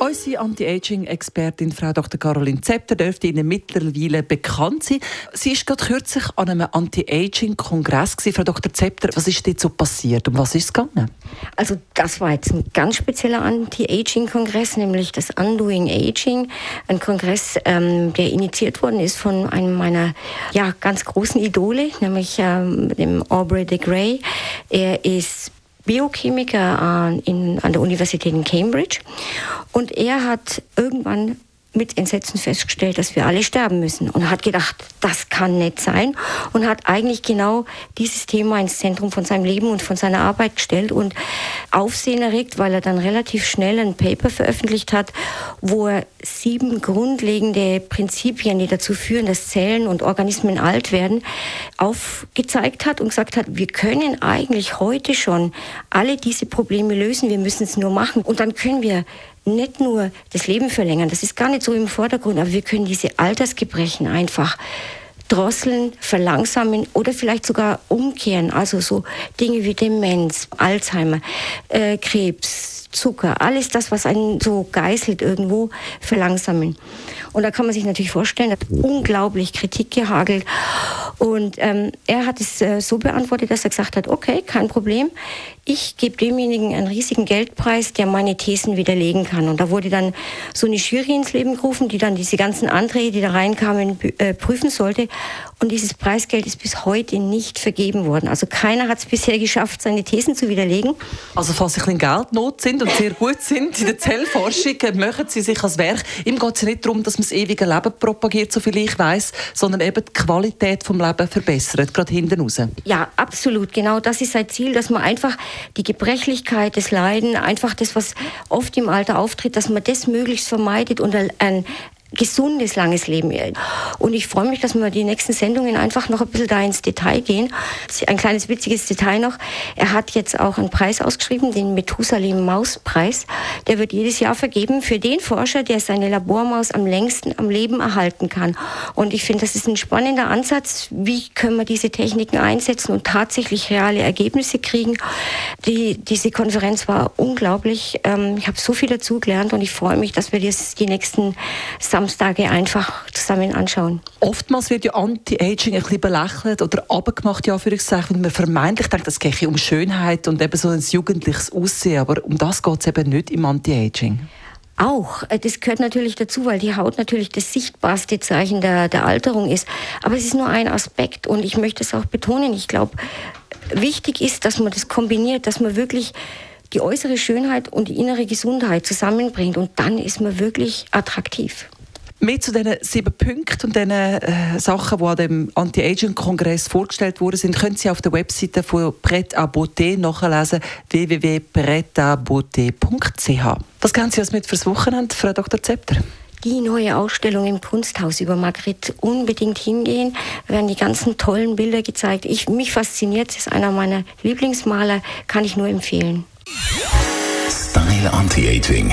Unsere Anti-Aging-Expertin Frau Dr. Caroline Zepter dürfte Ihnen mittlerweile bekannt sein. Sie ist gerade kürzlich an einem Anti-Aging-Kongress. Frau Dr. Zepter, was ist dort so passiert? Um was ist es gegangen? Also das war jetzt ein ganz spezieller Anti-Aging-Kongress, nämlich das Undoing Aging. Ein Kongress, ähm, der initiiert worden ist von einem meiner ja, ganz großen Idole, nämlich ähm, dem Aubrey de Grey. Er ist Biochemiker äh, in, an der Universität in Cambridge. Und er hat irgendwann mit Entsetzen festgestellt, dass wir alle sterben müssen und hat gedacht, das kann nicht sein und hat eigentlich genau dieses Thema ins Zentrum von seinem Leben und von seiner Arbeit gestellt und Aufsehen erregt, weil er dann relativ schnell ein Paper veröffentlicht hat, wo er sieben grundlegende Prinzipien, die dazu führen, dass Zellen und Organismen alt werden, aufgezeigt hat und gesagt hat, wir können eigentlich heute schon alle diese Probleme lösen, wir müssen es nur machen und dann können wir nicht nur das Leben verlängern, das ist gar nicht so im Vordergrund, aber wir können diese Altersgebrechen einfach drosseln, verlangsamen oder vielleicht sogar umkehren. Also so Dinge wie Demenz, Alzheimer, äh, Krebs, Zucker, alles das, was einen so geißelt irgendwo, verlangsamen. Und da kann man sich natürlich vorstellen, hat unglaublich Kritik gehagelt. Und ähm, er hat es äh, so beantwortet, dass er gesagt hat, okay, kein Problem, ich gebe demjenigen einen riesigen Geldpreis, der meine Thesen widerlegen kann. Und da wurde dann so eine Jury ins Leben gerufen, die dann diese ganzen Anträge, die da reinkamen, äh, prüfen sollte. Und dieses Preisgeld ist bis heute nicht vergeben worden. Also keiner hat es bisher geschafft, seine Thesen zu widerlegen. Also falls Sie ein Geldnot sind und sehr gut sind in der Zellforschung, äh, machen Sie sich als Werk. Ihm geht es nicht darum, dass man das ewige Leben propagiert, so viel ich weiß, sondern eben die Qualität vom Leben verbessert, gerade hinten raus. Ja, absolut. Genau das ist sein Ziel, dass man einfach die Gebrechlichkeit, das Leiden, einfach das, was oft im Alter auftritt, dass man das möglichst vermeidet und ein, gesundes, langes Leben. Und ich freue mich, dass wir die nächsten Sendungen einfach noch ein bisschen da ins Detail gehen. Ein kleines witziges Detail noch. Er hat jetzt auch einen Preis ausgeschrieben, den Methusalem Mauspreis. Der wird jedes Jahr vergeben für den Forscher, der seine Labormaus am längsten am Leben erhalten kann. Und ich finde, das ist ein spannender Ansatz. Wie können wir diese Techniken einsetzen und tatsächlich reale Ergebnisse kriegen? Die, diese Konferenz war unglaublich. Ähm, ich habe so viel dazu gelernt und ich freue mich, dass wir das die nächsten Samstag Samstage einfach zusammen anschauen. Oftmals wird ja Anti-Aging ein bisschen belächelt oder abgemacht, ja, wenn man vermeintlich denkt, es geht um Schönheit und eben so ein jugendliches Aussehen, aber um das geht es eben nicht im Anti-Aging. Auch, äh, das gehört natürlich dazu, weil die Haut natürlich das sichtbarste Zeichen der, der Alterung ist. Aber es ist nur ein Aspekt und ich möchte es auch betonen. Ich glaube, wichtig ist, dass man das kombiniert, dass man wirklich die äußere Schönheit und die innere Gesundheit zusammenbringt und dann ist man wirklich attraktiv. Mehr zu diesen sieben Punkten und diesen äh, Sachen, die an dem Anti-Aging-Kongress vorgestellt wurden, sind, können Sie auf der Webseite von Pret à Beauté nachlesen, www.pretabeauté.ch. Was kennen Sie als mit fürs Wochenende, Frau Dr. Zepter? die neue Ausstellung im Kunsthaus über Margret unbedingt hingehen. Da werden die ganzen tollen Bilder gezeigt. Ich, mich fasziniert, es ist einer meiner Lieblingsmaler, kann ich nur empfehlen. Style Anti-Aging